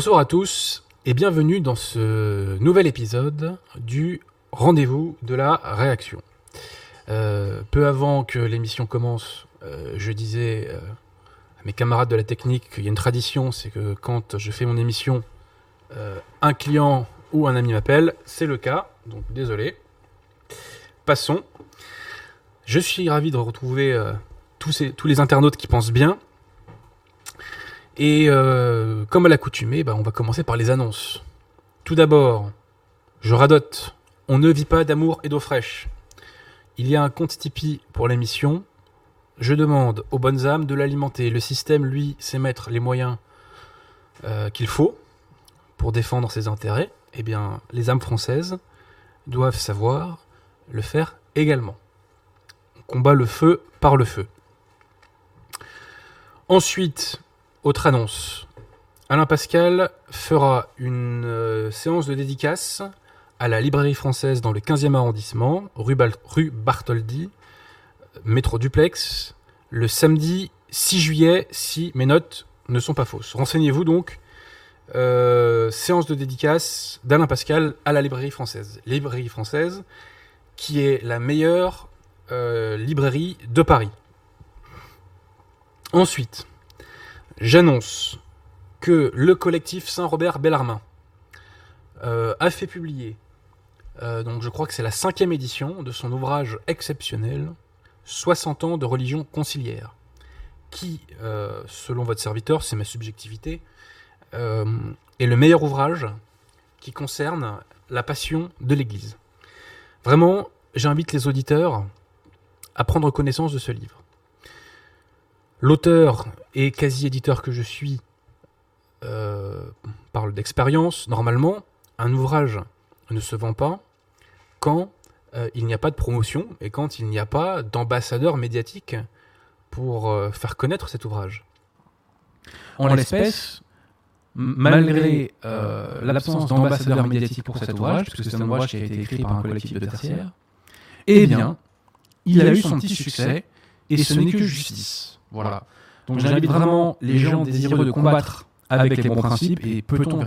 Bonsoir à tous et bienvenue dans ce nouvel épisode du rendez-vous de la réaction. Euh, peu avant que l'émission commence, euh, je disais euh, à mes camarades de la technique qu'il y a une tradition, c'est que quand je fais mon émission, un client ou un ami m'appelle, c'est le cas, donc désolé. Passons. Je suis ravi de retrouver tous, les internautes qui pensent bien. Et euh, comme à l'accoutumée, bah, on va commencer par les annonces. Tout d'abord, je radote. On ne vit pas d'amour et d'eau fraîche. Il y a un compte Tipeee pour l'émission. Je demande aux bonnes âmes de l'alimenter. Le système, lui, sait mettre les moyens euh, qu'il faut pour défendre ses intérêts. Eh bien, les âmes françaises doivent savoir le faire également. On combat le feu par le feu. Ensuite, autre annonce. Alain Pascal fera une euh, séance de dédicace à la librairie française dans le 15e arrondissement, rue, Bartholdi, métro duplex, le samedi 6 juillet, si mes notes ne sont pas fausses. Renseignez-vous donc. Euh, séance de dédicace d'Alain Pascal à la librairie française. Librairie française qui est la meilleure euh, librairie de Paris. Ensuite, J'annonce que le collectif Saint-Robert Bellarmin euh, a fait publier, euh, donc je crois que c'est la cinquième édition de son ouvrage exceptionnel 60 ans de religion conciliaire, qui, euh, selon votre serviteur, c'est ma subjectivité, est le meilleur ouvrage qui concerne la passion de l'Église. Vraiment, j'invite les auditeurs à prendre connaissance de ce livre. L'auteur et quasi-éditeur que je suis euh, parle d'expérience. Normalement, un ouvrage ne se vend pas quand euh, il n'y a pas de promotion et quand il n'y a pas d'ambassadeur médiatique pour euh, faire connaître cet ouvrage. En l'espèce, malgré l'absence d'ambassadeur médiatique pour cet ouvrage, puisque c'est un ouvrage qui a été écrit par un collectif de tertiaires, eh bien, il a eu son petit succès et ce n'est que justice. Voilà. Donc j'invite vraiment les gens désireux de combattre avec les bons principes. Et peut-on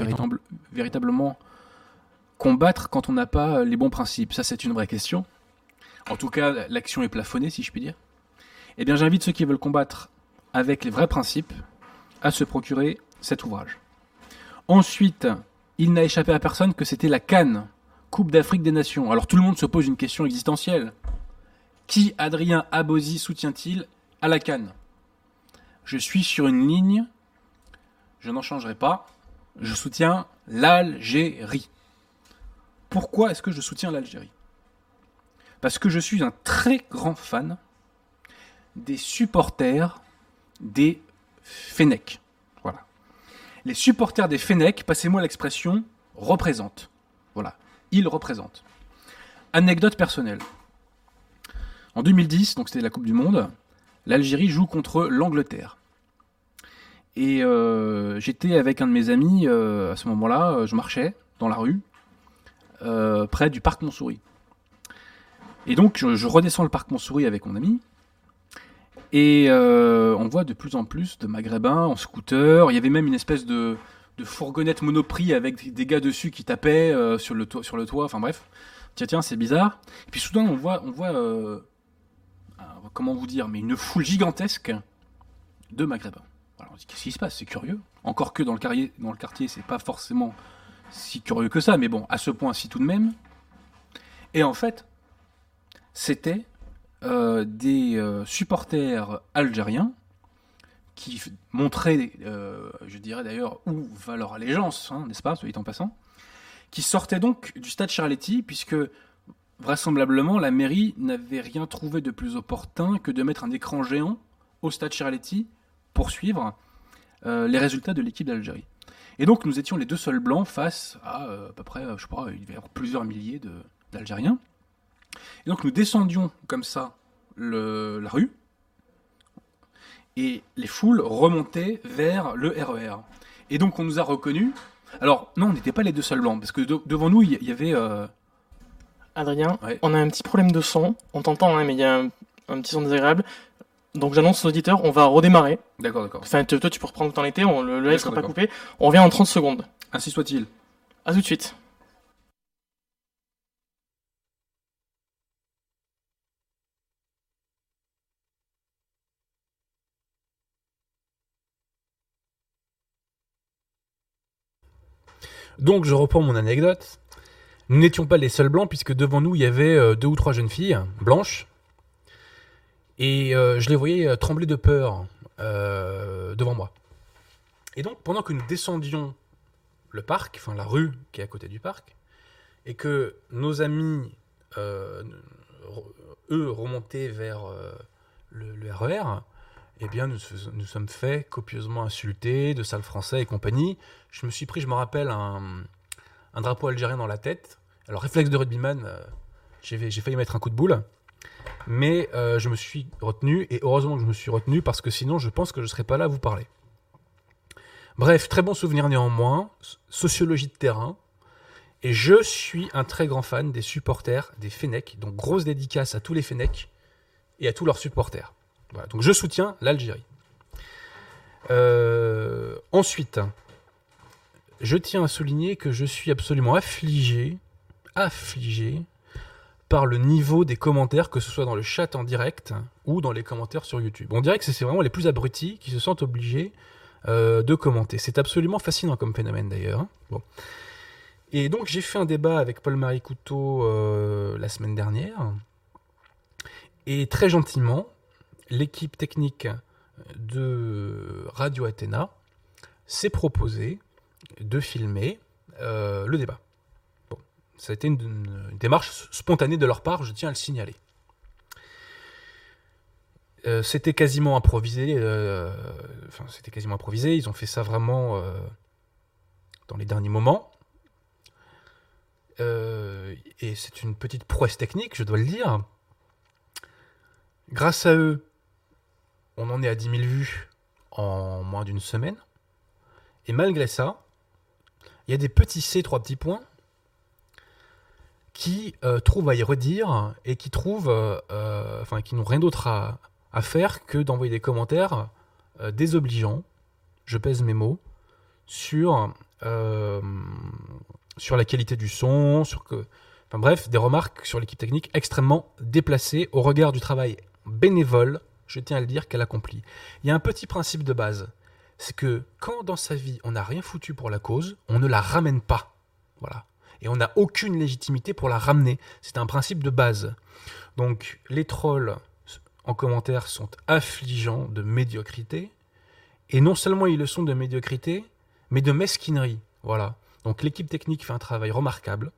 véritablement combattre quand on n'a pas les bons principes? Ça, c'est une vraie question. En tout cas, l'action est plafonnée, si je puis dire. Eh bien, j'invite ceux qui veulent combattre avec les vrais principes à se procurer cet ouvrage. Ensuite, il n'a échappé à personne que c'était la Cannes, Coupe d'Afrique des Nations. Alors tout le monde se pose une question existentielle. Qui Adrien Abosi soutient-il à la Cannes? Je suis sur une ligne, je n'en changerai pas, je soutiens l'Algérie. Pourquoi est-ce que je soutiens l'Algérie? Parce que je suis un très grand fan des supporters des Fennec. Voilà. Les supporters des Fennec, passez-moi l'expression, représentent. Voilà. Ils représentent. Anecdote personnelle. En 2010, donc c'était la Coupe du Monde, l'Algérie joue contre l'Angleterre. Et euh, j'étais avec un de mes amis euh, à ce moment-là, euh, je marchais dans la rue, près du parc Montsouris. Et donc je, redescends le parc Montsouris avec mon ami, et on voit de plus en plus de Maghrébins en scooter. Il y avait même une espèce de, fourgonnette monoprix avec des gars dessus qui tapaient sur, le toit, sur le toit. Enfin bref, tiens tiens, c'est bizarre. Et puis soudain on voit, on voit comment vous dire, mais une foule gigantesque de Maghrébins. Alors qu'est-ce qui se passe? C'est curieux. Encore que dans le quartier, dans le c'est pas forcément si curieux que ça, mais bon, à ce point-ci tout de même. Et en fait, c'était euh, des euh, supporters algériens qui montraient, euh, je dirais d'ailleurs, où va leur allégeance, hein, n'est-ce pas, soit en passant, qui sortaient donc du stade Charletti, puisque Vraisemblablement, la mairie n'avait rien trouvé de plus opportun que de mettre un écran géant au stade Charletti pour suivre euh, les résultats de l'équipe d'Algérie. Et donc nous étions les deux seuls blancs face à euh, à peu près, je crois, il plusieurs milliers d'Algériens. Et donc nous descendions comme ça la rue, et les foules remontaient vers le RER. E et donc on nous a reconnus. Alors non, on n'était pas les deux seuls blancs, parce que devant nous, il y, avait... Euh, Adrien, on a un petit problème de son. On t'entend, hein, mais il y a un, petit son désagréable. Donc j'annonce aux auditeurs, on va redémarrer. D'accord, d'accord. Enfin, toi, tu peux reprendre le temps l'été, on, le, le live sera pas coupé. On revient en 30 secondes. Ainsi soit-il. À tout de suite. Donc je reprends mon anecdote. Nous n'étions pas les seuls blancs puisque devant nous il y avait euh, deux ou trois jeunes filles blanches et euh, je les voyais euh, trembler de peur devant moi. Et donc pendant que nous descendions le parc, enfin la rue qui est à côté du parc, et que nos amis, eux, remontaient vers le, le RER, eh bien nous nous sommes fait copieusement insulter, de sales français et compagnie. Je me suis pris, je me rappelle, un, un drapeau algérien dans la tête. Alors, réflexe de rugbyman, euh, j'ai failli mettre un coup de boule. Mais euh, je me suis retenu, et heureusement que je me suis retenu, parce que sinon, je pense que je ne serais pas là à vous parler. Bref, très bon souvenir néanmoins, sociologie de terrain. Et je suis un très grand fan des supporters des Fennecs. Donc, grosse dédicace à tous les Fennecs et à tous leurs supporters. Voilà, donc je soutiens l'Algérie. Euh, ensuite, je tiens à souligner que je suis absolument affligé, affligé par le niveau des commentaires, que ce soit dans le chat en direct ou dans les commentaires sur YouTube. On dirait que c'est vraiment les plus abrutis qui se sentent obligés euh, de commenter. C'est absolument fascinant comme phénomène d'ailleurs. hein. Et donc j'ai fait un débat avec Paul-Marie Couteau euh, la semaine dernière. Et très gentiment, l'équipe technique de Radio Athéna s'est proposée de filmer euh, le débat. Bon, ça a été une, démarche spontanée de leur part, je tiens à le signaler. Euh, c'était quasiment improvisé. euh, Enfin, c'était quasiment improvisé. Ils ont fait ça vraiment dans les derniers moments. Et c'est une petite prouesse technique, je dois le dire. Grâce à eux, on en est à 10 000 vues en moins d'une semaine. Et malgré ça, il y a des petits C, trois petits points, qui euh, trouvent à y redire et qui trouvent, euh, euh, qui n'ont rien d'autre à, faire que d'envoyer des commentaires désobligeants, je pèse mes mots, sur, sur la qualité du son, sur que, enfin bref, des remarques sur l'équipe technique extrêmement déplacées au regard du travail bénévole, je tiens à le dire, qu'elle accomplit. Il y a un petit principe de base, c'est que quand dans sa vie on n'a rien foutu pour la cause, on ne la ramène pas. Voilà. Et on n'a aucune légitimité pour la ramener. C'est un principe de base. Donc les trolls en commentaire sont affligeants de médiocrité. Et non seulement ils le sont de médiocrité, mais de mesquinerie. Voilà. Donc l'équipe technique fait un travail remarquable,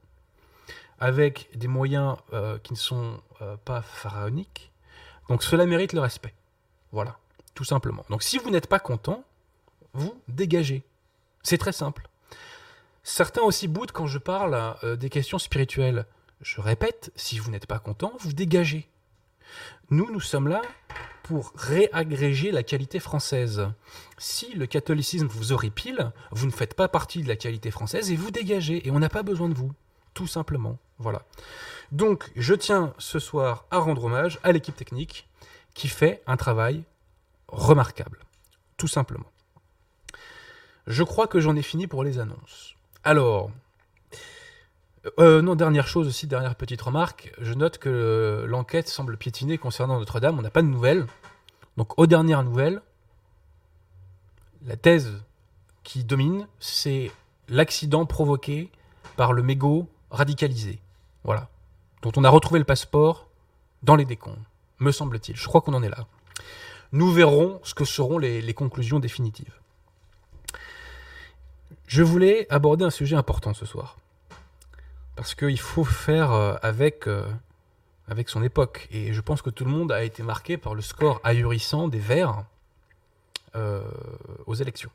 avec des moyens euh, qui ne sont euh, pas pharaoniques. Donc cela mérite le respect. Voilà, tout simplement. Donc si vous n'êtes pas content, vous dégagez. C'est très simple. Certains aussi boudent quand je parle euh, des questions spirituelles. Je répète, si vous n'êtes pas content, vous dégagez. Nous, nous sommes là pour réagréger la qualité française. Si le catholicisme vous horripile, vous ne faites pas partie de la qualité française et vous dégagez. Et on n'a pas besoin de vous. Tout simplement. Voilà. Donc, je tiens ce soir à rendre hommage à l'équipe technique qui fait un travail remarquable. Tout simplement. Je crois que j'en ai fini pour les annonces. Alors, euh, non, dernière chose aussi, dernière petite remarque. Je note que euh, l'enquête semble piétiner concernant Notre-Dame. On n'a pas de nouvelles. Donc, aux dernières nouvelles, la thèse qui domine, c'est l'accident provoqué par le mégot radicalisé. Voilà. Dont on a retrouvé le passeport dans les décombres, me semble-t-il. Je crois qu'on en est là. Nous verrons ce que seront les, les conclusions définitives. Je voulais aborder un sujet important ce soir. Parce qu'il faut faire euh, avec, euh, avec son époque. Et je pense que tout le monde a été marqué par le score ahurissant des Verts euh, aux élections.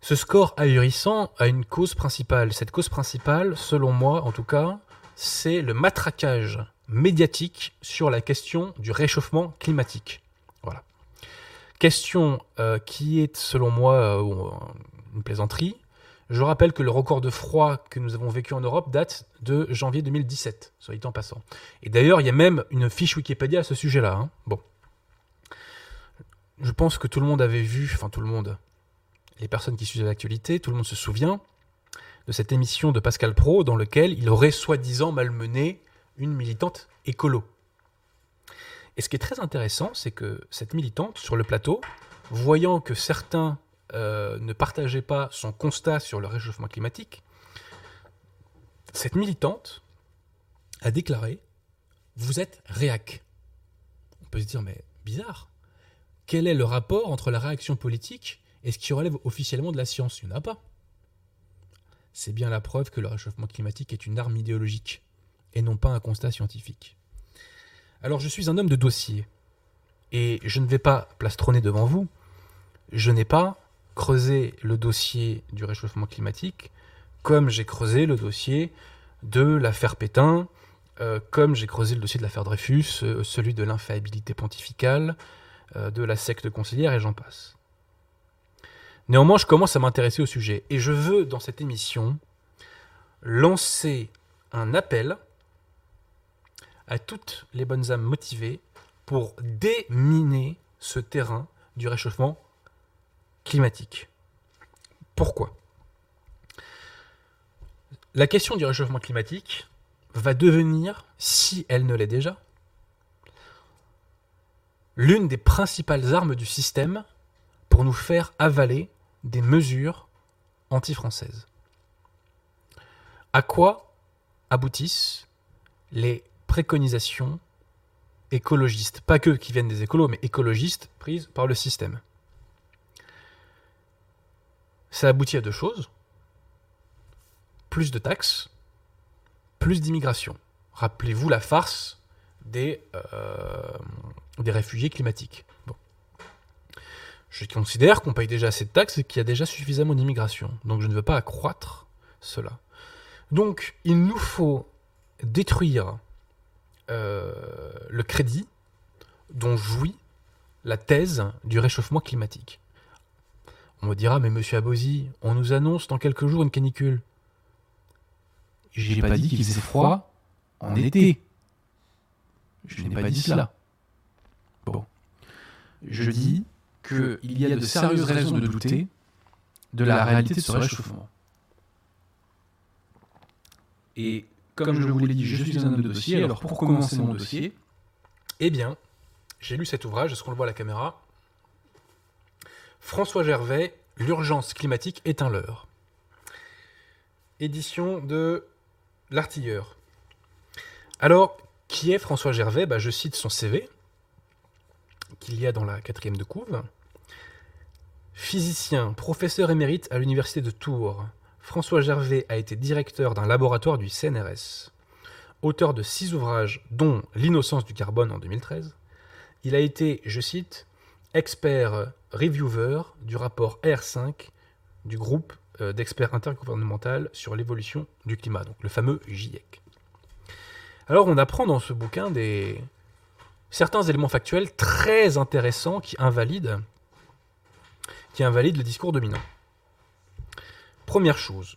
Ce score ahurissant a une cause principale. Cette cause principale, selon moi en tout cas, c'est le matraquage médiatique sur la question du réchauffement climatique. Question euh, qui est, selon moi, euh, une plaisanterie. Je rappelle que le record de froid que nous avons vécu en Europe date de janvier 2017, soit dit en passant. Et d'ailleurs, il y a même une fiche Wikipédia à ce sujet-là. hein. Bon. Je pense que tout le monde avait vu, enfin tout le monde, les personnes qui suivent l'actualité, tout le monde se souvient de cette émission de Pascal Pro dans laquelle il aurait soi-disant malmené une militante écolo. Et ce qui est très intéressant, c'est que cette militante, sur le plateau, voyant que certains euh, ne partageaient pas son constat sur le réchauffement climatique, cette militante a déclaré Vous êtes réac. On peut se dire, mais bizarre. Quel est le rapport entre la réaction politique et ce qui relève officiellement de la science? Il n'y en a pas. C'est bien la preuve que le réchauffement climatique est une arme idéologique et non pas un constat scientifique. Alors je suis un homme de dossier et je ne vais pas plastronner devant vous. Je n'ai pas creusé le dossier du réchauffement climatique comme j'ai creusé le dossier de l'affaire Pétain, euh, comme j'ai creusé le dossier de l'affaire Dreyfus, euh, celui de l'infaillibilité pontificale, euh, de la secte conciliaire et j'en passe. Néanmoins, je commence à m'intéresser au sujet et je veux, dans cette émission, lancer un appel à toutes les bonnes âmes motivées pour déminer ce terrain du réchauffement climatique. Pourquoi? La question du réchauffement climatique va devenir, si elle ne l'est déjà, l'une des principales armes du système pour nous faire avaler des mesures anti-françaises. À quoi aboutissent les préconisations écologistes, pas que qui viennent des écolos, mais écologistes prises par le système Ça aboutit à deux choses. Plus de taxes, plus d'immigration. Rappelez-vous la farce des, euh, réfugiés climatiques. Je considère qu'on paye déjà assez de taxes et qu'il y a déjà suffisamment d'immigration. Donc je ne veux pas accroître cela. Donc il nous faut détruire le crédit dont jouit la thèse du réchauffement climatique. On me dira, mais monsieur Abosi, on nous annonce dans quelques jours une canicule. J'ai pas dit qu'il faisait froid en été. Je n'ai pas dit cela. Bon. Je dis qu'il y a de sérieuses raisons de douter de la réalité de ce réchauffement. Et comme je vous l'ai dit, je suis un homme de dossier, alors pour commencer mon dossier, Eh bien, j'ai lu cet ouvrage, est-ce qu'on le voit à la caméra? François Gervais, L'urgence climatique est un leurre. Édition de L'Artilleur. Alors, qui est François Gervais? Bah, Je cite son CV, qu'il y a dans la quatrième de couve. Physicien, professeur émérite à l'université de Tours. François Gervais a été directeur d'un laboratoire du CNRS. Auteur de six ouvrages, dont L'innocence du carbone en 2013, il a été, je cite, expert reviewer du rapport R5 du groupe euh, d'experts intergouvernemental sur l'évolution du climat, donc le fameux GIEC. Alors on apprend dans ce bouquin des certains éléments factuels très intéressants qui invalident qui invalident le discours dominant. Première chose,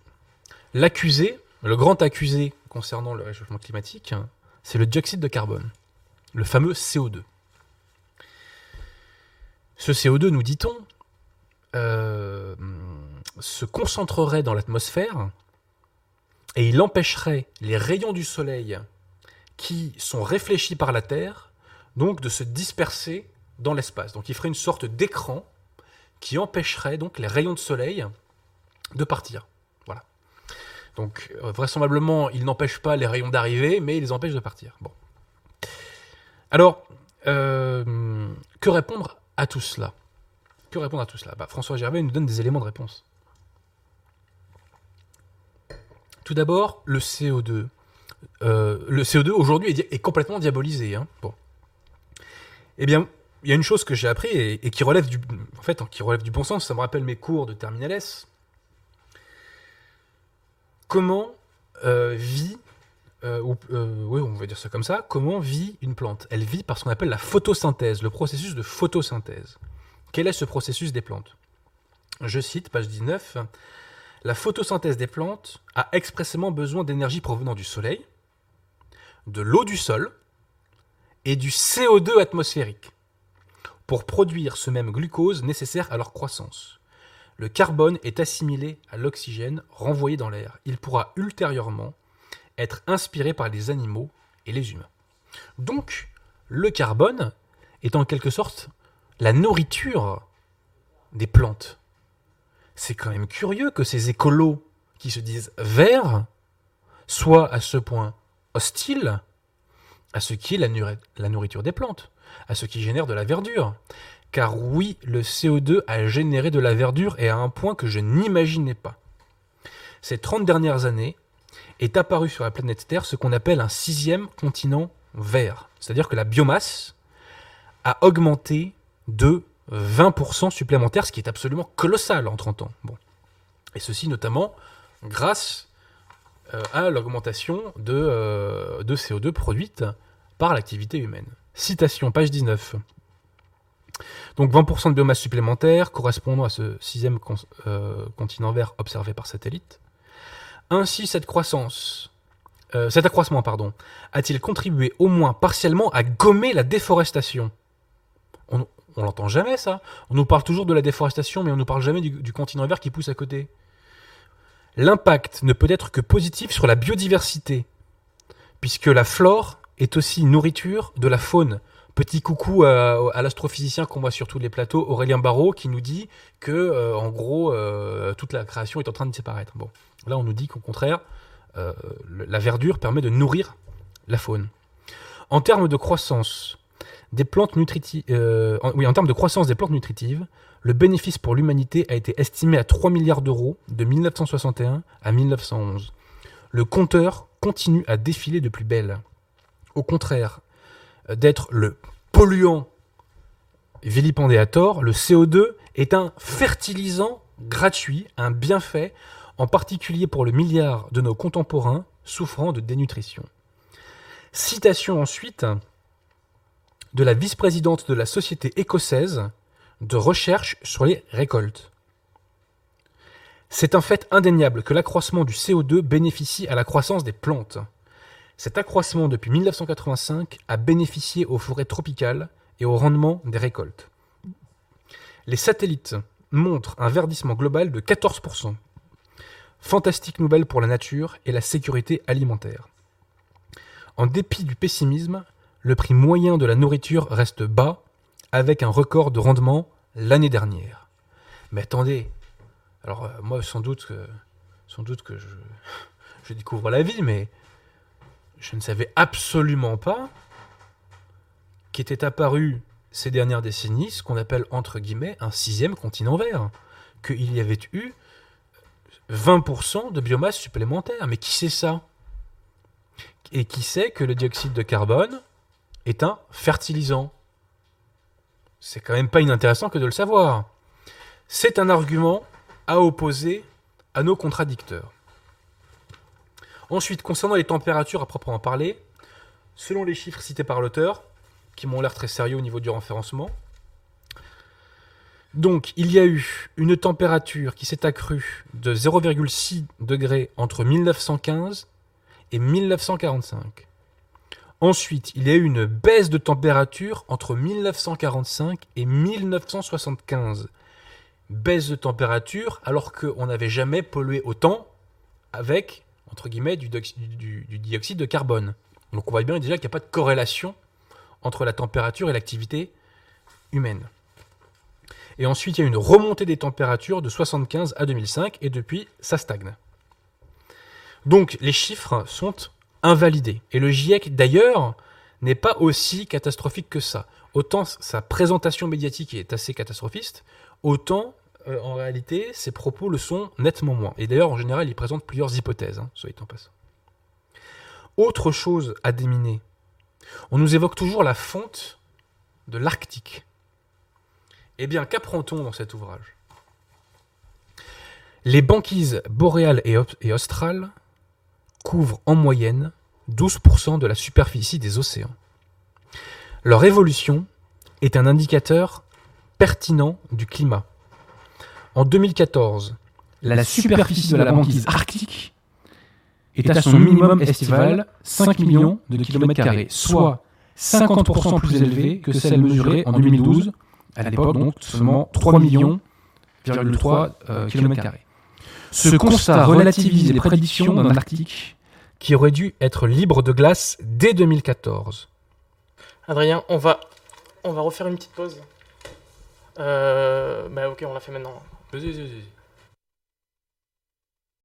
l'accusé, le grand accusé concernant le réchauffement climatique, c'est le dioxyde de carbone, le fameux CO2. Ce CO2, nous dit-on, euh, se concentrerait dans l'atmosphère et il empêcherait les rayons du soleil qui sont réfléchis par la Terre, donc de se disperser dans l'espace. Donc il ferait une sorte d'écran qui empêcherait donc les rayons de soleil de partir. Voilà. Donc euh, vraisemblablement, il n'empêche pas les rayons d'arriver, mais il les empêche de partir. Bon. Alors, euh, que répondre à tout cela? Que répondre à tout cela? Bah, François Gervais nous donne des éléments de réponse. Tout d'abord, le CO2. Euh, le CO2 aujourd'hui est, complètement diabolisé. hein. Eh bien, il y a une chose que j'ai appris et, qui relève du, fait, qui relève du bon sens. Ça me rappelle mes cours de terminal. Comment euh, vit, euh, euh, on va dire ça comme ça, comment vit une plante Elle vit par ce qu'on appelle la photosynthèse, le processus de photosynthèse. Quel est ce processus des plantes? Je cite, page 19. La photosynthèse des plantes a expressément besoin d'énergie provenant du soleil, de l'eau du sol et du CO2 atmosphérique pour produire ce même glucose nécessaire à leur croissance. Le carbone est assimilé à l'oxygène renvoyé dans l'air. Il pourra ultérieurement être inspiré par les animaux et les humains. Donc, le carbone est en quelque sorte la nourriture des plantes. C'est quand même curieux que ces écolos qui se disent verts soient à ce point hostiles à ce qui est la, la nourriture des plantes, à ce qui génère de la verdure. Car oui, le CO2 a généré de la verdure et à un point que je n'imaginais pas. Ces 30 dernières années est apparu sur la planète Terre ce qu'on appelle un sixième continent vert. C'est-à-dire que la biomasse a augmenté de 20% supplémentaire, ce qui est absolument colossal en 30 ans. Et ceci notamment grâce euh, à l'augmentation de, euh, de CO2 produite par l'activité humaine. Citation, page 19. Donc 20% de biomasse supplémentaire correspondant à ce sixième euh, continent vert observé par satellite. Ainsi, cette croissance, euh, cet accroissement, a-t-il contribué au moins partiellement à gommer la déforestation? On, on l'entend jamais ça. On nous parle toujours de la déforestation, mais on nous parle jamais du continent vert qui pousse à côté. L'impact ne peut être que positif sur la biodiversité, puisque la flore est aussi nourriture de la faune. Petit coucou à, à l'astrophysicien qu'on voit sur tous les plateaux, Aurélien Barraud, qui nous dit que, euh, en gros, euh, toute la création est en train de disparaître. Bon, là, on nous dit qu'au contraire, euh, la verdure permet de nourrir la faune. En termes de croissance des plantes nutritives, oui, en termes de croissance des plantes nutritives, le bénéfice pour l'humanité a été estimé à 3 milliards d'euros de 1961 à 1911. Le compteur continue à défiler de plus belle. Au contraire euh, d'être le polluant vilipendé à le CO2 est un fertilisant gratuit, un bienfait, en particulier pour le milliard de nos contemporains souffrant de dénutrition. Citation ensuite de la vice-présidente de la Société écossaise de recherche sur les récoltes. C'est un fait indéniable que l'accroissement du CO2 bénéficie à la croissance des plantes. Cet accroissement depuis 1985 a bénéficié aux forêts tropicales et au rendement des récoltes. Les satellites montrent un verdissement global de 14%. Fantastique nouvelle pour la nature et la sécurité alimentaire. En dépit du pessimisme, le prix moyen de la nourriture reste bas, avec un record de rendement l'année dernière. Mais attendez, alors euh, moi sans doute que, sans doute que je, je découvre la vie, mais je ne savais absolument pas qu'était apparu ces dernières décennies ce qu'on appelle entre guillemets un sixième continent vert, qu'il y avait eu 20% de biomasse supplémentaire. Mais qui sait ça? Et qui sait que le dioxyde de carbone est un fertilisant? C'est quand même pas inintéressant que de le savoir. C'est un argument à opposer à nos contradicteurs. Ensuite, concernant les températures à proprement parler, selon les chiffres cités par l'auteur, qui m'ont l'air très sérieux au niveau du référencement, donc il y a eu une température qui s'est accrue de 0,6 degrés entre 1915 et 1945. Ensuite, il y a eu une baisse de température entre 1945 et 1975. Baisse de température alors qu'on n'avait jamais pollué autant avec, entre guillemets, du, dioxyde de carbone. Donc on voit bien déjà qu'il n'y a pas de corrélation entre la température et l'activité humaine. Et ensuite, il y a une remontée des températures de 75 à 2005 et depuis, ça stagne. Donc les chiffres sont invalidés. Et le GIEC, d'ailleurs, n'est pas aussi catastrophique que ça. Autant sa présentation médiatique est assez catastrophiste, autant euh, en réalité ses propos le sont nettement moins. Et d'ailleurs, en général, il présente plusieurs hypothèses, hein, soit en passant. Autre chose à déminer, on nous évoque toujours la fonte de l'Arctique. Eh bien, qu'apprend-on dans cet ouvrage? Les banquises boréales et australes couvrent en moyenne 12% de la superficie des océans. Leur évolution est un indicateur pertinent du climat. En 2014, la superficie de la banquise arctique est à son minimum estival 5 millions de kilomètres carrés, soit 50% plus élevé que celle mesurée en 2012, à l'époque donc seulement 3 millions euh, kilomètres carrés. Ce constat relativise les prédictions d'un Arctique qui aurait dû être libre de glace dès 2014. Adrien, on va, on va refaire une petite pause. Euh, bah ok, on l'a fait maintenant. 对对对对